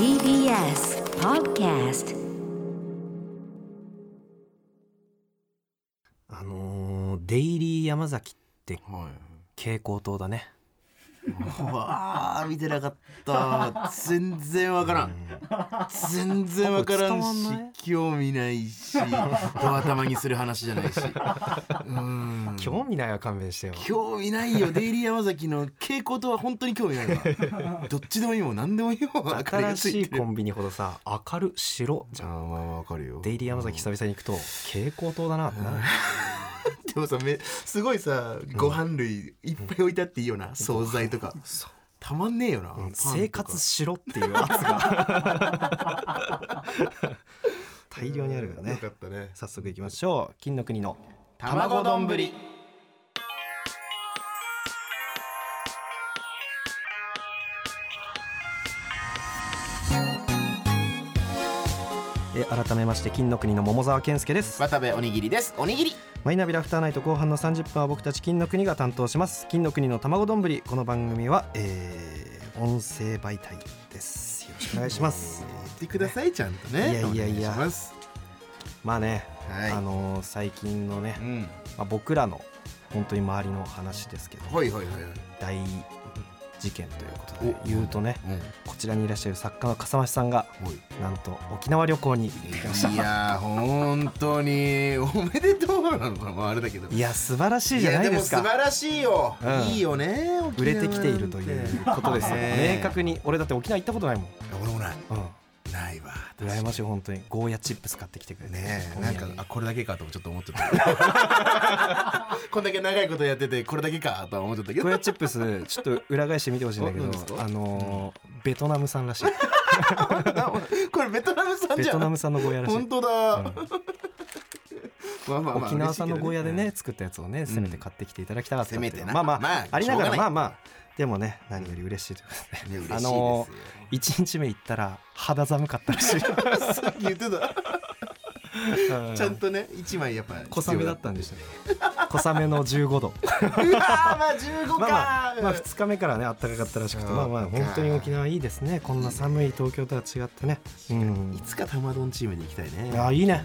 TBS Podcast あのーデイリー山崎ってはい。蛍光灯だね。うわあ見てなかった。全然わからん。全然わからんし興味ないしド頭にする話じゃないし。うん。興味ないは勘弁してよ。興味ないよ。デイリー山崎の傾向とは本当に興味ないわ。どっちでもいいもん何でもいいもん。新しいコンビニほどさ明る白じゃん。あーまあわかるよ。デイリー山崎久々に行くと蛍光灯だなってなる でもさめすごいさご飯類いっぱい置いてあっていいよな惣菜とか。たまんねえよな、生活しろっていう圧が。大量にあるからよねかったね。早速いきましょう。金の国の卵丼。ぶり改めまして金の国の桃沢健介です。渡部おにぎりです。おにぎり。マイナビラフターナイト後半の30分は僕たち金の国が担当します。金の国の卵丼。ぶりこの番組は、えー、音声媒体です。よろしくお願いします。言ってくださいちゃんとね。いやいやいや。まあね、はい。あのー最近のねう、ん。まあ、僕らの本当に周りの話ですけど。はいはいはいはい。大事件ということで言うとねうんこちらにいらっしゃる作家の笠間さんがはい。なんと沖縄旅行に行ってきました。いやー本当におめでとうなのかなまああれだけど。いや素晴らしいじゃないですか。やでも素晴らしいよ、うん。いいよね売れてきているということです明確に俺だって沖縄行ったことないもん、俺もない。うん、ないわ羨ましい本当に。ゴーヤチップス買ってきてくれて。ねえなんかあこれだけかとちょっと思っちゃった。こんだけ長いことやっててこれだけかとは思っちゃったけど。ゴーヤチップスちょっと裏返して見てほしいんだけどあのーベトナム産らしい。これベトナム産ベじゃん。トナム産のゴーヤらしい。本当だ、うん。まあまあまあ沖縄産のゴーヤでね作ったやつをねせめて買ってきていただきたかったうせめてな。まあまあ、まあありながらまあまあでもね何より嬉しいということで。ねあの1日目行ったら肌寒かったらしいさっき言ってた。ちゃんとね一枚やっぱ小雨だったんでしたね小雨の15度。うまあ15か。まあまあ、まあ、2日目からね暖かかったらしくてうん。まあまあ本当に沖縄いいですね。こんな寒い東京とは違ってね。うん。いつか玉丼チームに行きたいね。あいいね。ね。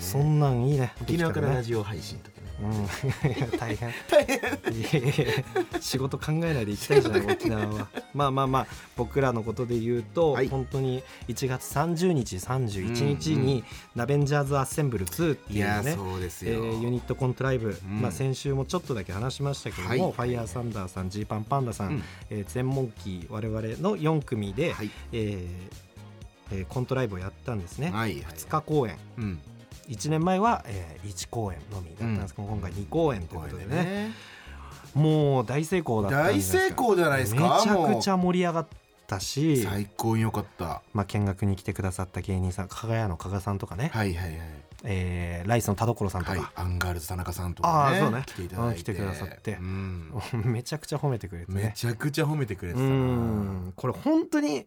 そんなんいいね。沖縄からラジオ配信とか。ねうん。いや大変。大変。仕事考えないで行きたいじゃない沖縄は。まあまあまあ僕らのことで言うと、はい。本当に1月30日31日うんに、ナベンジャーズ・アッセンブル2っていうねそうですえよ、ーユニットコントライブ、ん。まあ、先週もちょっとだけ話しましたけども、はい。ファイヤーサンダーさんジーパンパンダさん、うん。えー全モンキー我々の4組で、はい。えーえーコントライブをやったんですね、はい。はい2日公演。うん1年前は、え1公演のみだったんですけど、今回2公演ということでね。もう大成功だったん大です成功じゃないですか。めちゃくちゃゃ盛り上がったし、最高に良かった。まあ、見学に来てくださった芸人さん加賀屋の加賀さんとかね、はいはいはい。えーライスの田所さんとか、はい。アンガールズ田中さんとかね。あーそうね。来ていただいて。うん来てくださって。うん。めちゃくちゃ褒めてくれてね。めちゃくちゃ褒めてくれてうたこれ本当に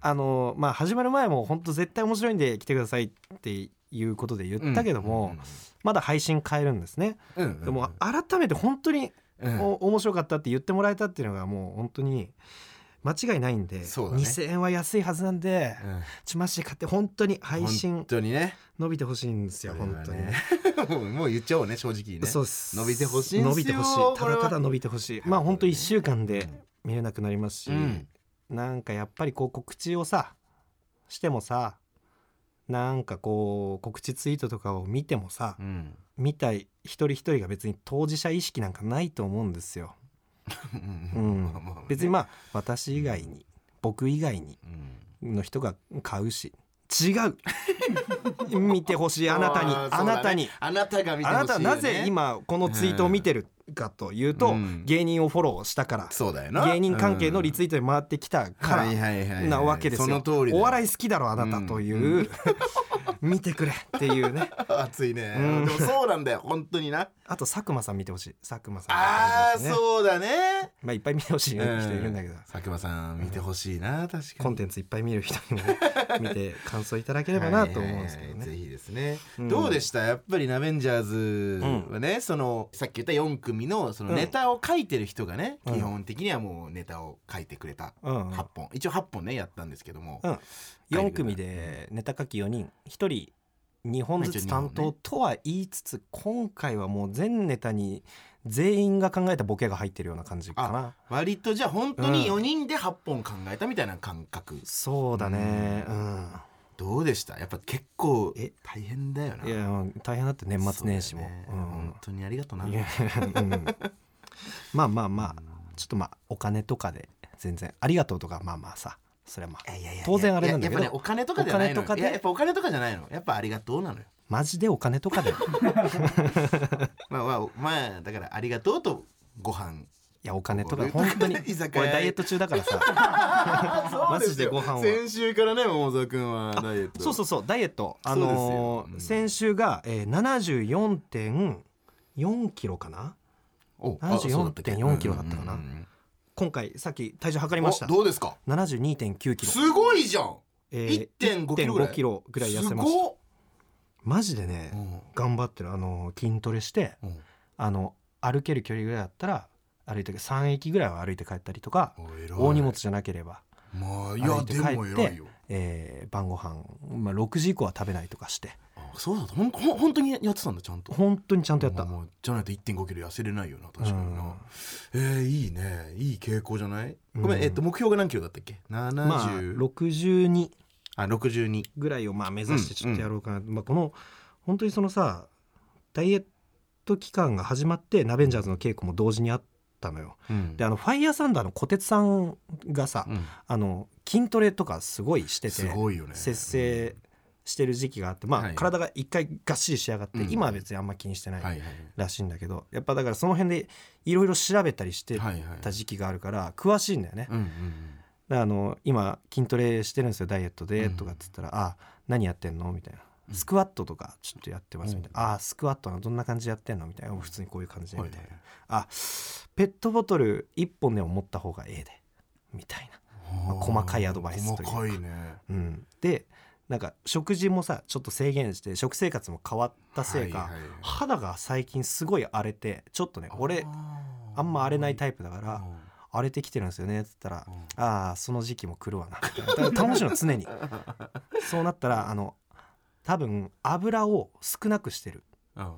あのまあ始まる前も本当絶対面白いんで来てくださいっていうことで言ったけども、まだ配信変えるんですね、うんうんでも改めて本当にうん。お面白かったって言ってもらえたっていうのがもう本当に間違いないんで、ね。2000円は安いはずなんで、うん。ちまし買って本当に配本信当にね。伸びてほしいんですよそれは本当に。ねもう言っちゃおうね正直にね。そうです。伸びてほしい伸びてほしい。ただただ伸びてほしい。まあ本当1週間で見れなくなりますし、うん。なんかやっぱりこう告知をさしてもさなんかこう告知ツイートとかを見てもさ、うん。見たい一人一人が別に当事者意識なんかないと思うんですよ。別にまあ私以外に僕以外にうん。の人が買うし違う。見てほしいあなたにね。なたに。あなたが見てほしいよね。あなたはなぜ今このツイートを見てるかというと、うん。芸人をフォローしたからそうだよな。芸人関係のリツイートで回ってきたからなわけですよ。その通りだ。よお笑い好きだろあなたという、見てくれっていうね。熱いね、うん。でもそうなんだよ本当にな。あと佐久間さん見てほしい。佐久間さん。あー見てほしいですね。そうだね。まあいっぱい見てほしい人いるんだけど、佐久間さん見てほしいな確かに。コンテンツいっぱい見る人にもね見て感想いただければなと思うんですけどね。はいはいはいぜひですね、うん。どうでした？やっぱりナベンジャーズはね、そのさっき言った4組のそのネタを書いてる人がね、うん。基本的にはもうネタを書いてくれたうんうん。8本、一応8本ねやったんですけども、うん。4組でネタ書き4人。1人2本ずつ担当とは言いつつ今回はもう全ネタに全員が考えたボケが入ってるような感じかな。割とじゃあ本当に4人で8本考えたみたいな感覚、そうだね。ううん。どうでした？やっぱ結構え大変だよな。いや大変だって年末年始も。ね。うん。本当にありがとうなうん。まあまあまあちょっとまあお金とかで全然ありがとうとかまあまあさそれはまあいやいやいや当然あれなんだけど。いややっぱねお金とかじゃないのお金とかで。いややっぱお金とかじゃないの。やっぱありがとうなのよ。マジでお金とかで。い まあまあまあだからありがとうとご飯。やお金とか本当に俺ダイエット中だからさ。マジでご飯を先週からね桃沢君はダイエット。そうそうそうダイエット。あのーうん。先週が、えー、74.4キロかな？おあ74.4そうだっけ？キロだったかな。うんうんうん今回さっき体重測りました。おどうですか？72.9キロ、すごいじゃん。えー1.5キロぐらい。1.5キロぐらい痩せますしたマジでね、うん。頑張ってる。あのー筋トレしてうん。あの歩ける距離ぐらいだったら歩いて3駅ぐらいは歩いて帰ったりとか大荷物じゃなければ、まあいやでも偉いよ。えー晩ご飯まあ6時以降は食べないとかしてあそうだったほん本当にやってたんだちゃんと。本当にちゃんとやった、まあまあじゃないと1.5キロ痩せれないよな確かにな、うんえー、いいね。いい傾向じゃない？ごめん、うんえっと目標が何キロだったっけ？70、まあ62あ62ぐらいをまあ目指してちょっとやろうかな、まあ、この本当にそのさダイエット期間が始まってナベンジャーズの稽古も同時にあったのよ。うん。であのファイヤーサンダーの小鉄さんがさ、うん。あの筋トレとかすごいしててすごいよね。節制してる時期があってまあ、はい。体が一回がっしり仕上がって、うん。今は別にあんま気にしてないらしいんだけど、やっぱだからその辺でいろいろ調べたりしてた時期があるから詳しいんだよね、あの今筋トレしてるんですよダイエットで、うん。とかっつったら「あ何やってんの?」みたいな「スクワットとかちょっとやってます」みたいな「あスクワットのどんな感じでやってんの?」みたいな「普通にこういう感じで」はいみたいな「あペットボトル1本でも持った方がええで」みたいな。まあ細かいアドバイスというか。細かいね。うん、でなんか食事もさちょっと制限して食生活も変わったせいか、はいはい肌が最近すごい荒れてちょっとね俺あんま荒れないタイプだから荒れてきてるんですよねっつったらうん。ああその時期も来るわなみたいな。だから頼もしいの常に。そうなったらあの多分油を少なくしてる。うん。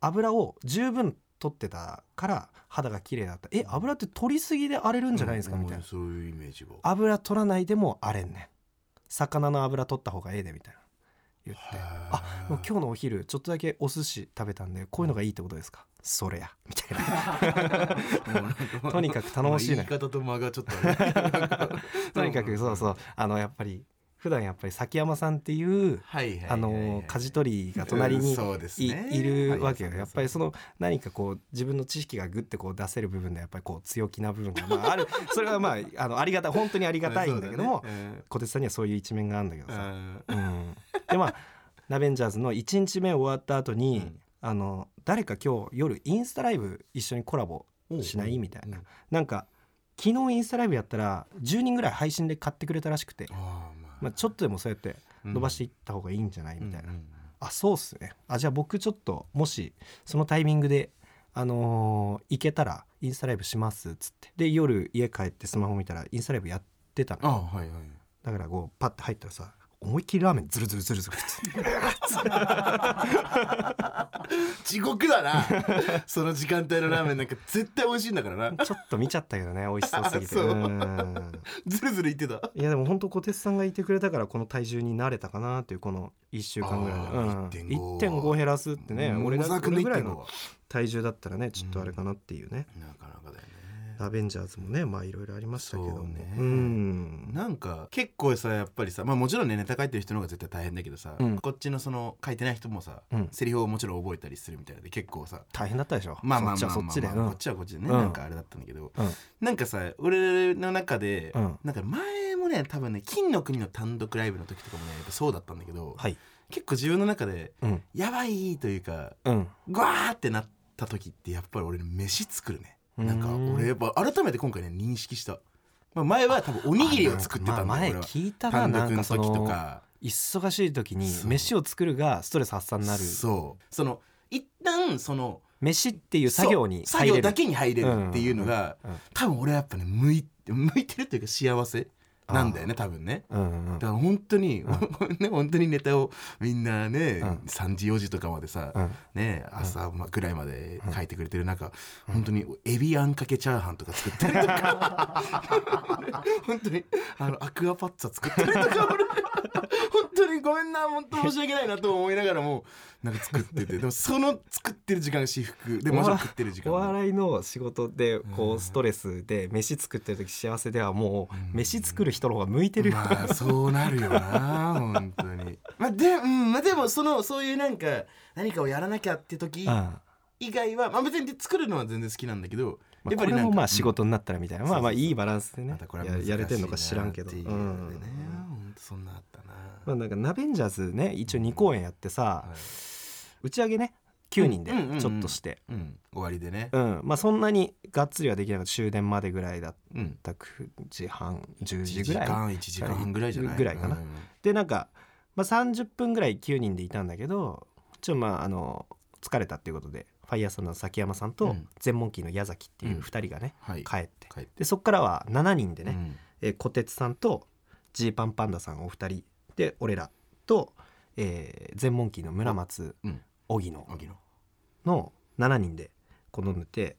油を十分取ってたから肌が綺麗だった。え油って取りすぎで荒れるんじゃないですか、うんみたいな。そういうイメージが油取らないでも荒れんねん魚の油取った方がええでみたいな。言って。あもう今日のお昼ちょっとだけお寿司食べたんでこういうのがいいってことですか？それや。みたいな。とにかく頼もしいね言い方と間がちょっと とにかくそうそう。あのやっぱり普段やっぱり崎山さんっていうあの舵取りが隣にいるわけよ。はいやっぱりその何かこう自分の知識がグッてこう出せる部分でやっぱりこう強気な部分がまあある。それはまああのありがたい本当にありがたいんだけども小鉄さんにはそういう一面があるんだけどさ、うん。うん、でまあナベンジャーズの1日目終わった後に、うん。あの誰か今日夜インスタライブ一緒にコラボしない？みたいな。なんか昨日インスタライブやったら10人ぐらい配信で買ってくれたらしくて、まあまあ、ちょっとでもそうやって伸ばしていった方がいいんじゃない？みたいな、うんうん。あそうっすね。あじゃあ僕ちょっともしそのタイミングであのー行けたらインスタライブしますっつって。で夜家帰ってスマホ見たらインスタライブやってたの。あはいはい。だからこうパッて入ったらさ思いっきりラーメンズルズルズルズル。地獄だな。その時間帯のラーメンなんか絶対美味しいんだからな。ちょっと見ちゃったけどね美味しそうすぎて。そう。うん。ずるずる言ってた。いやでも本当小鉄さんがいてくれたからこの体重になれたかなっていうこの1週間ぐらいで、あうん、ー1.5 1.5減らすってね俺が小沢君の1.5俺ぐらいのは体重だったらねちょっとあれかなっていうね、なかなかだよねアベンジャーズもねまあいろいろありましたけども。そうね。ん。なんか結構さやっぱりさまあもちろんねネタ書いてる人の方が絶対大変だけどさ、うん。こっちのその書いてない人もさ、うん。セリフをもちろん覚えたりするみたいなで結構さ大変だったでしょ。まあまあそっちはまあこっちはこっちでね、うん。なんかあれだったんだけど。うん。なんかさ俺の中で、うん。なんか前もね多分ね金の国の単独ライブの時とかもねやっぱそうだったんだけど、はい。結構自分の中でうん。やばいというかうん。グワーってなった時ってやっぱり俺飯作るねなんかうん。俺やっぱ改めて今回ね認識した、まあ、前は多分おにぎりを作ってたんだまあ前よ俺は。聞いたな単なん独の時とか。忙しい時にそう。飯を作るがストレス発散になる。そう。その一旦その飯っていう作業にそう作業だけに入れるっていうのが、うんうん多分俺はやっぱね向い向いてるっていうか幸せなんだよね多分ね。うんうんだから本当に、ね本当にネタをみんなね、うん。3時4時とかまでさ、うん。ね朝ぐらいまで書いてくれてる中、本当にエビあんかけチャーハンとか作ったりとか。本当にあのアクアパッツァ作ったりとかごめんな本当申し訳ないなと思いながらもなんか作っててでもその作ってる時間が私服で食ってる時間おも笑いの仕事でこうストレスで飯作ってる時幸せではもう飯作る人の方が向いてるよ、まあそうなるよな本当に。まあで,、うんまあ、でもそのそういうなんか何かをやらなきゃって時うん。以外は、まあ、別に作るのは全然好きなんだけどまあ、これもまあ仕事になったらみたいな、うんまあまあいいバランスでね。やれてんのか知らんけど、なっていううねそんなあったな、まあ、なんかナベンジャーズね一応2公演やってさ、はい打ち上げね9人でうんうんうんうん。ちょっとして、うん、終わりでね。うん。まあそんなにがっつりはできなかった。終電までぐらいだっうん。た9時半10 1時ぐらい。時間1時間半ぐらいじゃない？ぐらいかな。うん。でなんか、まあ、30分ぐらい9人でいたんだけどちょっとまああの疲れたっていうことでファイヤーさんの崎山さんとうん。全モンキーの矢崎っていう2人がね、はい。帰って。帰って。でそっからは7人でね、うん。えー、小鉄さんとジーパンパンダさんお二人で俺らと、えー、全モンキーの村松うん。荻野。荻野。の7人でこう飲んでて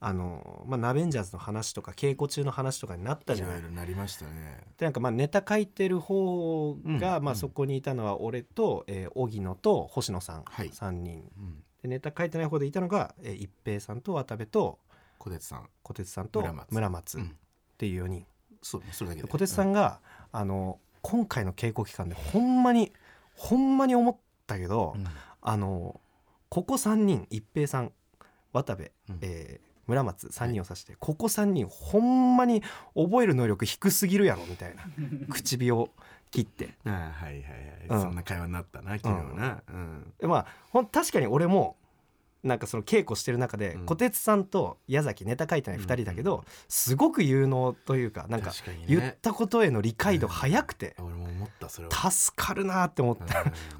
あのまあナベンジャーズの話とか稽古中の話とかになったじゃない。いろいろなりましたね。でなんかまあネタ書いてる方が、まあ、うん。うんそこにいたのは俺と、えー荻野と星野さん、はい。3人。うん。でネタ書いてない方でいたのが、えー一平さんと渡部と小鉄さん。小鉄さんと村松。っうんていう4人、そうねそれだけで。小鉄さんが、あの今回の稽古期間でほんまにほんまに思ったけど、うん。あのここ3人一平さん渡部、うん。えー村松3人を指して、ここ3人ほんまに覚える能力低すぎるやろみたいな 唇を切って。ああはいはいはい、うん。そんな会話になったな昨日な、うん。でまあほん確かに俺もなんかその稽古してる中で、うん。小鉄さんと矢崎ネタ書いてない2人だけど、すごく有能というかなんか言ったことへの理解度早くて、俺も思ったそれは。助かるなって思って、うん。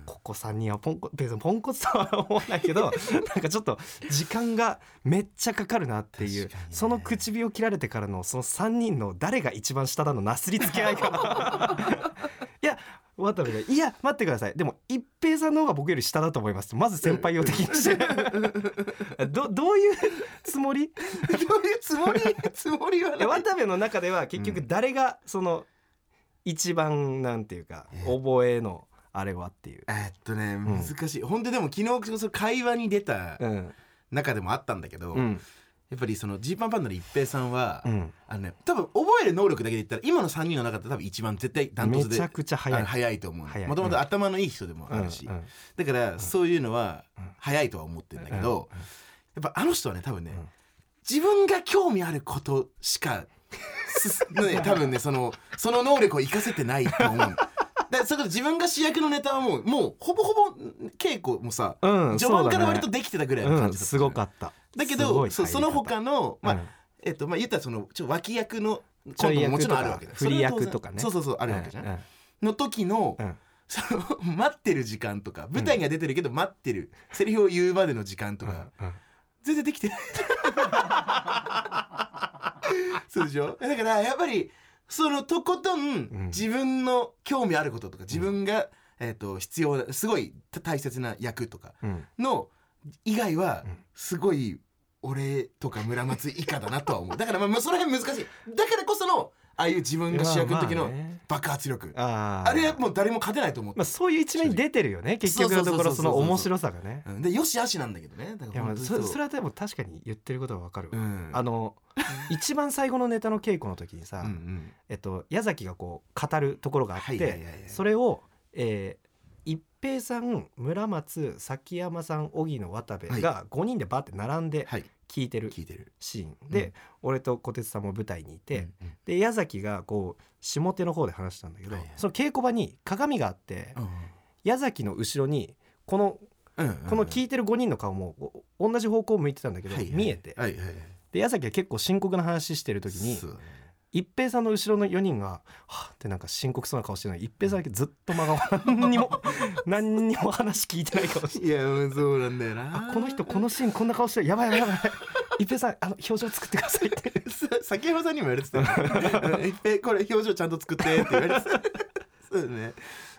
ここ3人はポンコ別にポンコツとは思わないけど なんかちょっと時間がめっちゃかかるなっていう、その唇を切られてからのその3人の誰が一番下なのなすりつけ合いがいや渡部が「いや待ってください。でも一平さんの方が僕より下だと思います」まず先輩を敵にして。どどういうつもり？どういうつもり？つもりはない。え渡部の中では結局誰がその一番なんていうか覚えのあれはっていう。えーっとねん。難しい、本当でも昨日その会話に出たうん。中でもあったんだけど、うんやっぱりそのジーパンパンダの一平さんは、うん。あのね多分覚える能力だけで言ったら今の3人の中で多分一番絶対ダントツでめちゃくちゃ早い。早いと思うもともと頭のいい人でもあるし、うんうんだからそういうのはうん。早いとは思ってるんだけど、うんやっぱあの人はね多分ね、うん。自分が興味あることしかすね 多分ねそのその能力を活かせてないと思う だからそれこそ自分が主役のネタはもうもうほぼほぼ稽古もさ、うん序盤から割とできてたぐらいの感じだったすごかっただけどその他のまあ、うん。えっとまあ言ったらそのちょ脇役のコントももちろんあるわけだ。振り役とかね。そうそうそうあるわけじゃん、うんの時の、うん。その待ってる時間とか舞台が出てるけど待ってる、セリフを言うまでの時間とか、うん全然できてない。そうでしょ？だからやっぱりそのとことんん。自分の興味あることとか自分が、えー、と必要なすごい大切な役とかうん。の以外はうん。すごい俺とか村松以下だなとは思う。だからまあまあその辺難しい。だからこそのああいう自分が主役の時のまあね。爆発力。あー。あれはもう誰も勝てないと思って。まあそういう一面に出てるよね。結局のところその面白さがね。うん。でよしあしなんだけどね。だからそうそそれはでも確かに言ってることはわかるうん。あの一番最後のネタの稽古の時にさうんうん。えっと矢崎がこう語るところがあっはいはいはいてはい。それをえー一平さん村松崎山さん荻野渡部が5人でバーって並んではい。聞いてる聞いてる。シーンで、うん。俺と小鉄さんも舞台にいて、うんうん。で矢崎がこう下手の方で話したんだけど、はいはい。その稽古場に鏡があって、うん矢崎の後ろにこのうんうんこの聞いてる5人の顔もお同じ方向を向いてたん。だけど、はいはい見えてはいはいはいで矢崎が結構深刻な話してる時に一平さんの後ろの4人が「はあ」ってなんか深刻そうな顔してるのに一平さんだけずっと真顔。何にも。何にも話聞いてない顔して。いやそうなんだよな。あこの人このシーンこんな顔してる。やばいやばいやばい。一平さんあの表情作ってくださいって。さ先山さんにも言われてた 一平これ表情ちゃんと作ってって言われてた。そうだね。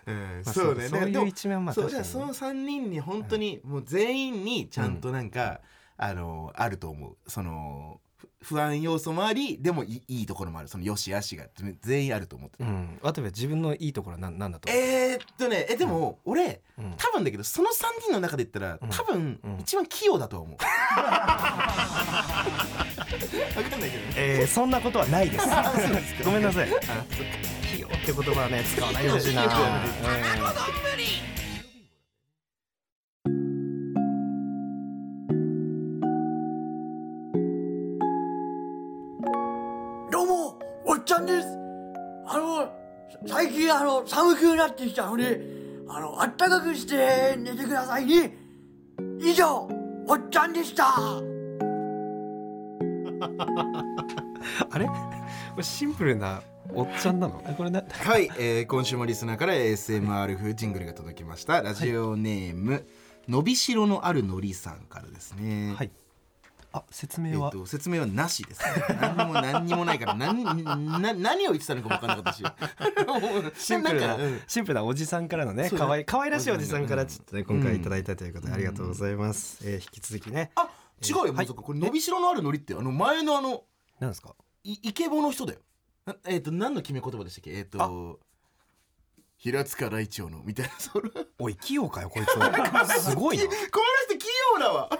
うんまあそうね。そういう一面はまあそうじゃあその3人に本当にもう全員にちゃんとなんか、あのあると思う。そのふ不安要素もありでもいいいいところもある。そのよしあしが。全員あると思ってる、うん。渡部自分のいいところは何なんだと思う？えー、っとねえでも、俺うん。多分だけどその3人の中で言ったらうん多分うん。一番器用だと思う、分かんないけどね。えーそんなことはないです。ごめんなさい。器用って言葉はね使わないでほしいな、ちゃんです。あの、最近あの、寒くなってきたので、あの、あったかくして寝てくださいね。以上、おっちゃんでした。あれ？これシンプルなおっちゃんなの？これなはい、えー今週もリスナーから ASMR 風ジングルが届きましたラジオネーム、のびしろのあるのりさんからですねはいあ説えっ明は、と説明はなしです、ね、何にも何にもないから何な何を言ってたのか分からなかったし。シンプルな、んかうん。シンプルなおじさんからのねそうね。可愛い可愛らしいおじさんから。うん。ちょっとね今回いただいたということでありがとうございます、えー引き続きね。あ違うよ、はい。もうそっか。これのびしろのあるのりってあの前のあのなんですか？いイケボの人だよ。なえっ、と何の決め言葉でしたっけ？えっ、と平塚雷鳥のみたいな。それ。おい器用かよこいつは。すごいな。この人器用だわ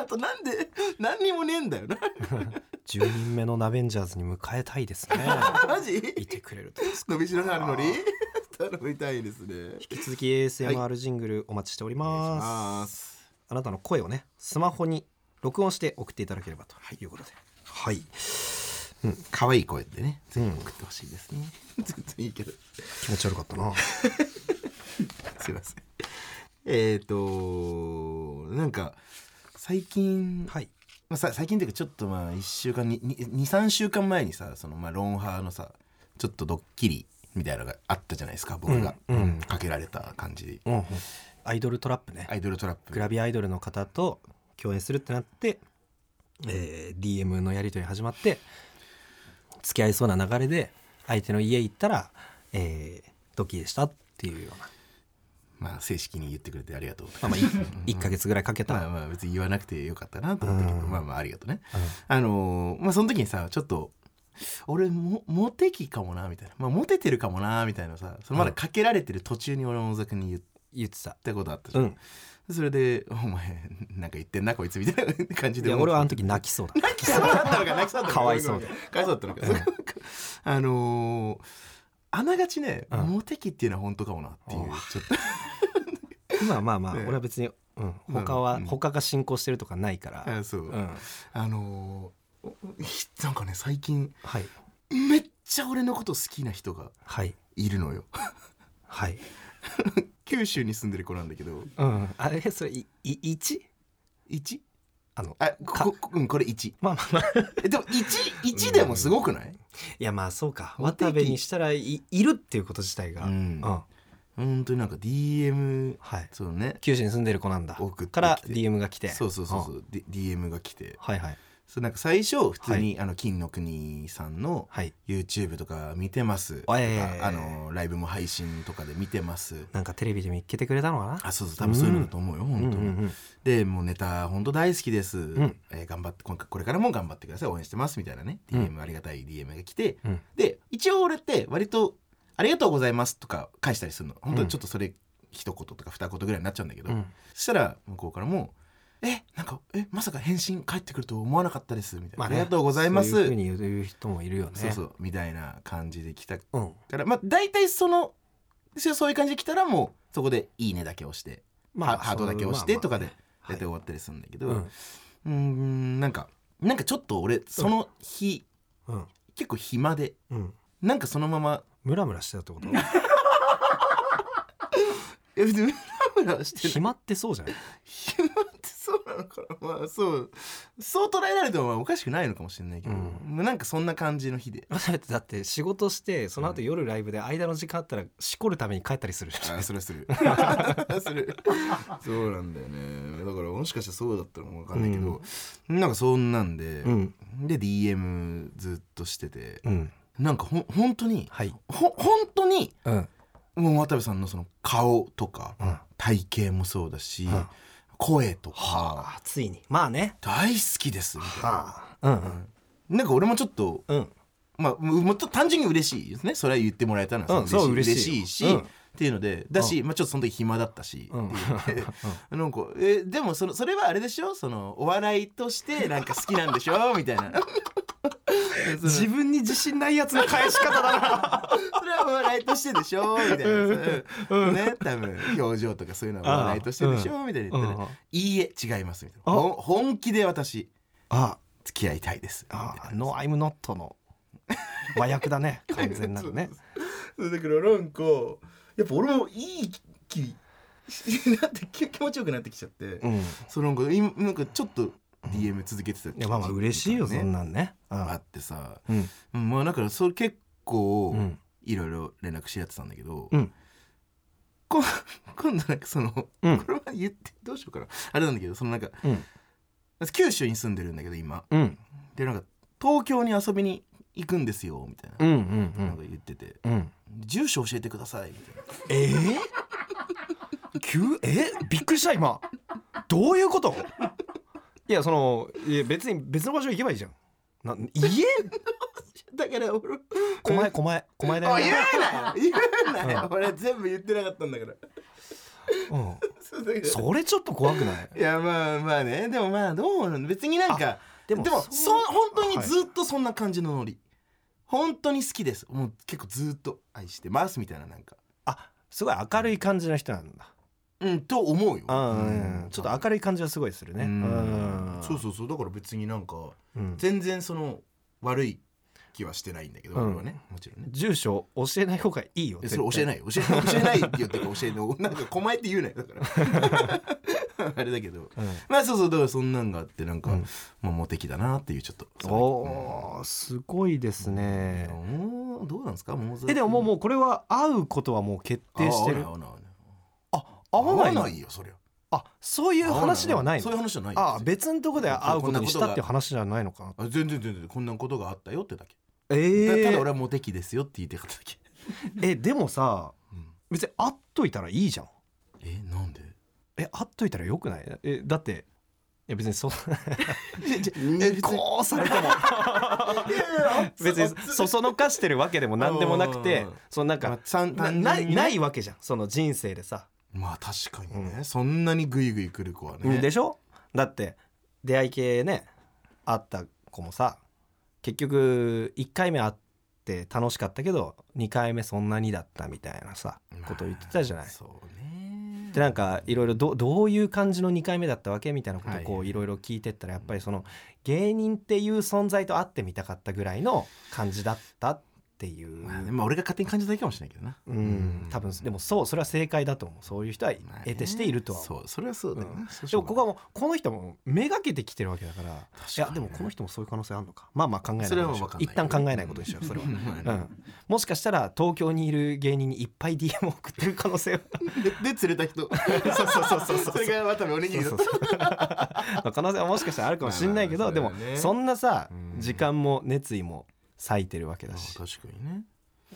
あとなんで 何にもねえんだよな。10人目のナベンジャーズに迎えたいですね。マジ？いてくれると伸びしろがあるのに頼みたいですね。引き続き ASMR ジングルお待ちしております,、ます。あなたの声をねスマホに録音して送っていただければとい。うことで。はい、可愛い声でねぜひ送ってほしいですね、全然いいけど。気持ち悪かったな。すいません。えっ、となんか最近、はい。まあ、さ最近っていうかちょっとまあ1週間に23週間前にさそのまあロンハーのさちょっとドッキリみたいなのがあったじゃないですか僕が、うん。うんかけられた感じ。うんうん。アイドルトラップね。アイドルトラップ。グラビアアイドルの方と共演するってなって、えー DM のやり取り始まって付き合いそうな流れで相手の家行ったら、えードッキリでしたっていうような、まあ正式に言ってくれてありがとう。まあ、まあ1ヶ月ぐらいかけた、まあまあ別に言わなくてよかったなと思ったけど、うん。まあまあありがとうね。うん。あのーまあその時にさちょっと俺もモテ期かもなみたいな。まあモテてるかもなみたいなさそのまだかけられてる途中に俺も大崎に言っ言ってた。たことあったじゃん、うん。それで「お前なんか言ってんなこいつ」みたいな感じいでや俺はあの時泣きそうだ泣きそうだったのか泣きそうだったのか。かわいそうで。かわいそうだったのか。あのーあながちね、うん。モテ期っていうのは本当かもなっていうちょっとまあまあまあ、ね。俺は別に、うん、まあ他は、うん。他が進行してるとかないから、あそう、うん、あのーひなんかね最近はい。めっちゃ俺のこと好きな人がはい。いるのよ。はい。九州に住んでる子なんだけど。うん。あれそれいい 1? 1あのあか？ここうんこれ1まあまあまあ。えでも1一でもすごくない、いやまあそうか。渡部にしたらいいるっていうこと自体が、うん。うん本当になんか DM はい。そうね。九州に住んでる子なんだ。送ってから DM が来て。そうそうそうそう。う、D、DM が来て。はいはい。そうなんか最初普通に、あの金の国さんのはい。YouTube とか見てます。とか、ええあのライブも配信とかで見てます。なんかテレビで見っけてくれたのかな？あそうそう多分そういうのだと思うよ、うん本当に、うんうんでもうネタ本当大好きです、ん。えー頑張ってこれからも頑張ってください。応援してますみたいなね。DM、ありがたい DM が来て、うん。で一応俺って割と「ありがとうございます」とか返したりするの。本当にちょっとそれ一言とか二言ぐらいになっちゃうんだけど、うん。そしたら向こうからも「えなんかえまさか返信返ってくると思わなかったです」みたいな、まあねありがとうございます」そういうふうに言う人もいるよね。そうそうみたいな感じで来たかうん。らまあ大体そのそうそういう感じで来たらもうそこで「いいね」だけ押して、まあハハートだけ押してとかでまあ大体終わったりするんだけど、まあうーんなんかなんかちょっと俺その日、うん。うん。結構暇でうん。なんかそのままムラムラしてたってこと？いや別にムラムラはしてない。暇ってそうじゃない暇ってそうなのかな。まあそう。そう捉えられてもまあおかしくないのかもしれないけど、うん。まあなんかそんな感じの日で。だってだって仕事してその後夜ライブで間の時間あったらしこるために帰ったりするじゃん。あそれする。する。そうなんだよね。だからもしかしたらそうだったのかもわかんないけど、なんかそんなんで、うん。で DM ずっとしてて、うんなんかほん本当にはい。ほ本当にうん。もう渡部さんのその顔とか、うん。体型もそうだし、うん。声とか。はあついに。まあね。大好きです。みたいな、はあ。うんなんか俺もちょっとうん。ままあももっと単純に嬉しいですね。それは言ってもらえたのはうん嬉しい嬉しいし、うん。っていうのでだし、まあ、ちょっとその時暇だったし、うん。っていう。の でなんかえでもそのそれはあれでしょ？そのお笑いとしてなんか好きなんでしょ？みたいな 自分に自信ないやつの返し方だな。それはお笑いとしてでしょ？みたいな、うん。ね多分表情とかそういうのはお笑いとしてでしょ？みたいな言ったら、うん。いいえ違いますみたいな。本気で私あ。付き合いたいです。みたいなあノーアイムノットの和訳だね。完全なるね。そうだからなんかやっぱ俺もいい気なって気気持ちよくなってきちゃって、うん。そうなんか今なんかちょっと DM 続けてたいやまあまあ嬉しいよそんなんね。あってさ、うん。うんまあだからそれ結構うん。いろいろ連絡し合ってたんだけど、うん。こ 今度なんかその、うん。これは言ってどうしようかな。あれなんだけどそのなんかうん。九州に住んでるんだけど今。うん。でなんか東京に遊びに行くんですよみたいな,、うんうんうなんかん言ってて。うん。住所教えてくださいみたいな。えー、急？え？びっくりした今。どういうこと？いやそのいや別に別の場所行けばいいじゃん。な家？だから俺狛江狛江狛江だよあ言ねうな！よ言うな！よ俺全部言ってなかったんだから。うん。それちょっと怖くない？いやまあまあね。でもまあどうなの別になんかでもでもそ本当にずっとそんな感じのノリ、本当に好きです。もう結構ずっと愛してますみたいななんか。あすごい明るい感じの人なんだうんと思うよ。うん。うん。ちょっと明るい感じはすごいするね。ううん。んそうそうそう。だから別になんかうん。全然その悪い気はしてないんだけど、うん。俺はね。もちろんね。住所教えない方がいいよえそれ教えない教え 教えないって言って教えないなんか狛江って言うなよだから。あれだけど。うん。まあそうそうだからそんなんがあってなんか、うん。まあモテ期だなっていうちょっとおーすごいですね。どうなんですか？もうえでももうもうこれは会うことはもう決定してる合わないよそりゃ。あそういう話ではないそういうの話じゃないよ。あ別のとこで会うことにしたっていう話じゃないのかな？あ全然全然こんなことがあったよってだけ、えたただー俺はモテ期ですよって言ってかっただけ、えでもさうん別に会っといたらいいじゃん。えなんで？え会っといたらよくない？えだっていや別にそ えこうされても。別にそそのかしてるわけでも何でもなくてうんそのなんかないないわけじゃん。その人生でさ、まあ確かにね、そんなにグイグイ来る子はね。でしょ？だって出会い系ね会った子もさ結局1回目会って楽しかったけど2回目そんなにだったみたいなさこと言ってたじゃない？そうね。でなんかいろいろどどういう感じの2回目だったわけみたいなことをこはいういろいろ聞いてったらやっぱりその芸人っていう存在と会ってみたかったぐらいの感じだったっていう。まあねまあ俺が勝手に感じただけかもしれないけどな。うん、多分でもそうそれは正解だと思う。そういう人はまあね得てしているとは思うそうそれはそうだよな、うん。でもここはもうこの人もめがけてきてるわけだからい確かにね。やでもこの人もそういう可能性あるのか。まあまあ考えないそれはかんない。一旦考えないことにしようそれは、まあね。うん、もしかしたら東京にいる芸人にいっぱい DM を送ってる可能性は。でで釣れた人。そうそうそうそうそう。それが渡部おにぎりだったそうそうそう。可能性はもしかしたらあるかもしれないけど、まあでもまあそれはね。そんなさうん。時間も熱意も割いてるわけだし、確かにね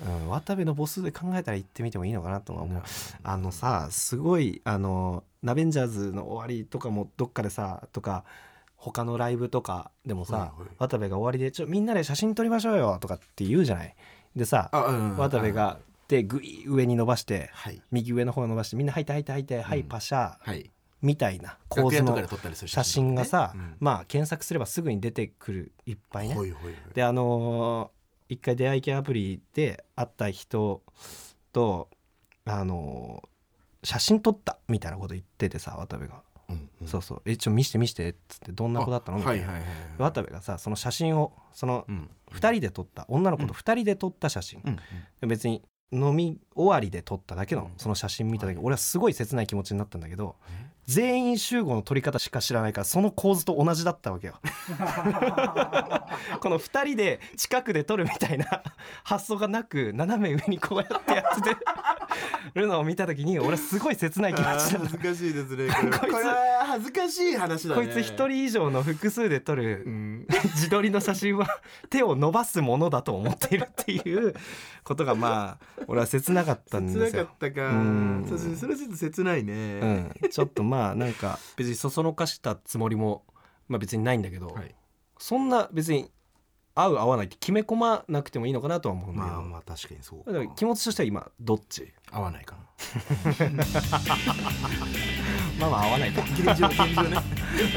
うん、渡部の母数で考えたら行ってみてもいいのかなとは思うあのさすごいあのナベンジャーズの終わりとかもどっかでさとか他のライブとかでもさ、はいはい渡部が終わりで「ちょみんなで写真撮りましょうよ」とかって言うじゃない。でさうん渡部が手ぐい上に伸ばしてはい右上の方伸ばしてみんな「はいてはいてはいてはいパシャ」はいみたいな構図の写真がさ、うん。まあ検索すればすぐに出てくるいっぱいね。であのー一回出会い系アプリで会った人とあのー写真撮ったみたいなこと言っててさ渡部が。うんうん。そうそう「えちょ見して見して」っつって「どんな子だったの?」みたいいはいはい。はい渡部がさその写真をそのうん2人で撮った女の子と2人で撮った写真、うんで別に飲み終わりで撮っただけのその写真見た時俺はすごい切ない気持ちになったんだけど全員集合の撮り方しか知らないからその構図と同じだったわけよ。この2人で近くで撮るみたいな発想がなく斜め上にこうやってやってるのを見た時に俺はすごい切ない気持ち恥ずかしいですねこれ。こいつこれは恥ずかしい話だねこいつ1人以上の複数で撮るうん。自撮りの写真は手を伸ばすものだと思っているっていうことがまあ俺は切なかったんですよ。切なか。ったか。うん。それはちょっと切ないね。うん、ちょっとまあなんか別にそそのかしたつもりも、まあ、別にないんだけど、はい。そんな別に合う合わないって決め込まなくてもいいのかなとは思うんだけど、まあまあ確かにそうだから気持ちとしては今どっち？合わないかな。まあまあ合わないか現状現状ね。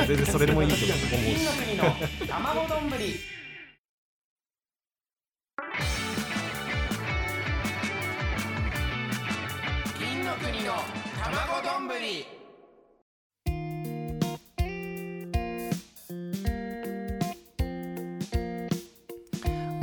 全然それでもいいと思う。し金の国の卵丼ぶり金の国の卵丼。ぶり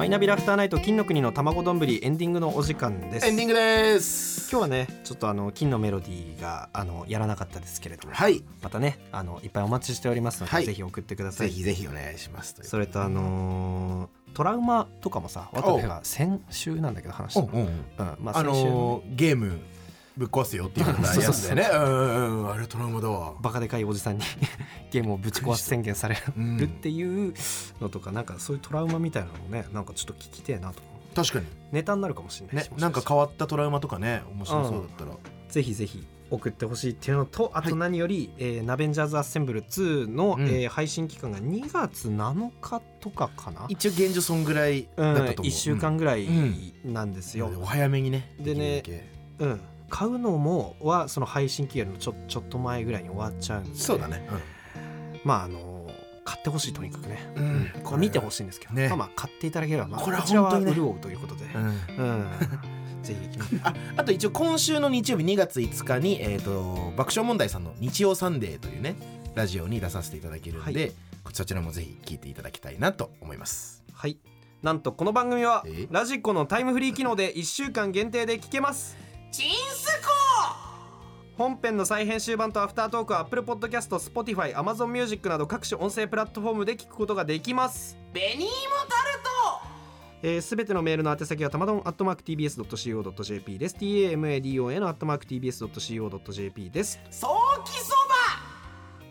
マイナビラフターナイト金の国の卵丼ぶりエンディングのお時間です。エンディングです。今日はねちょっとあの金のメロディーがあのやらなかったですけれども、はい。またねあのいっぱいお待ちしておりますので、はい。ぜひ送ってくださぜいひぜひお願いしますそれとあのートラウマとかもさ渡部が先週なんだけど話したの。うんう。んうんまああのーゲームぶっ壊すよっていうやつだよね。うんうんうん。あれトラウマだわ。バカでかいおじさんに ゲームをぶち壊す宣言されうん。るっていうのとかなんかそういうトラウマみたいなのもねなんかちょっと聞きてえなと確かに。ネタになるかもしれないねなんか変わったトラウマとかね面白そうだったら。ぜひぜひ送ってほしいっていうのとあはいと何より、えーナベンジャーズ・アッセンブル2の、うん。えー配信期間が2月7日とかかな、一応現状そんぐらいうん、だったと思う。1週間ぐらいうん。なんですよ、うんお早めにねでねうん、買うのもはその配信期限のちょちょっと前ぐらいに終わっちゃうんで。けそうだね。まああの買ってほしいとにかくね、うん。うん。これ見てほしいんですけど、ね。まあまあ買っていただければ、まあ、これはこちらは潤うということで、うん。うん。ぜひああと一応今週の日曜日2月5日に、えー、と爆笑問題さんの「日曜サンデー」というねラジオに出させていただけるんで、はい。そちらもぜひ聞いていただきたいなと思います。はい。なんとこの番組はえ？ラジコのタイムフリー機能で1週間限定で聞けます。チンス本編の再編集版とアフタートークは Apple Podcast、Spotify、Amazon Music など各種音声プラットフォームで聞くことができます。コ紅芋タルト。えー、べてのメールの宛先はたまどん atmarktbs.co.jp です。Tamadon atmarktbs.co.jp です。ソーキそば。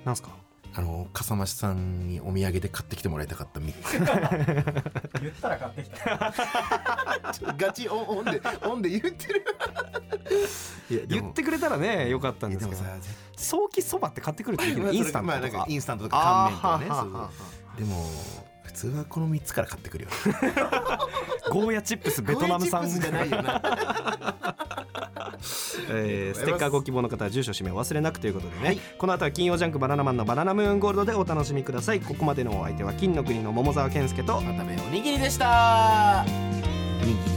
なんすか？あの笠間さんにお土産で買ってきてもらいたかった3つ 言ったら買ってきた。ガチオンオンでオンで言ってる。いや言ってくれたらねよかったんですけど。早期そばって買ってくるってインスタントまあなんとかかインスタントとか乾麺とかねでも普通はこの3つから買ってくるよ。ゴーヤチップスベトナム産。ゴーヤチップスじゃないよなえーステッカーご希望の方は住所氏名を忘れなくということでね、この後は金曜ジャンクバナナマンのバナナムーンゴールドでお楽しみください。ここまでのお相手は金の国の桃沢健介と渡部おにぎりでした。おにぎり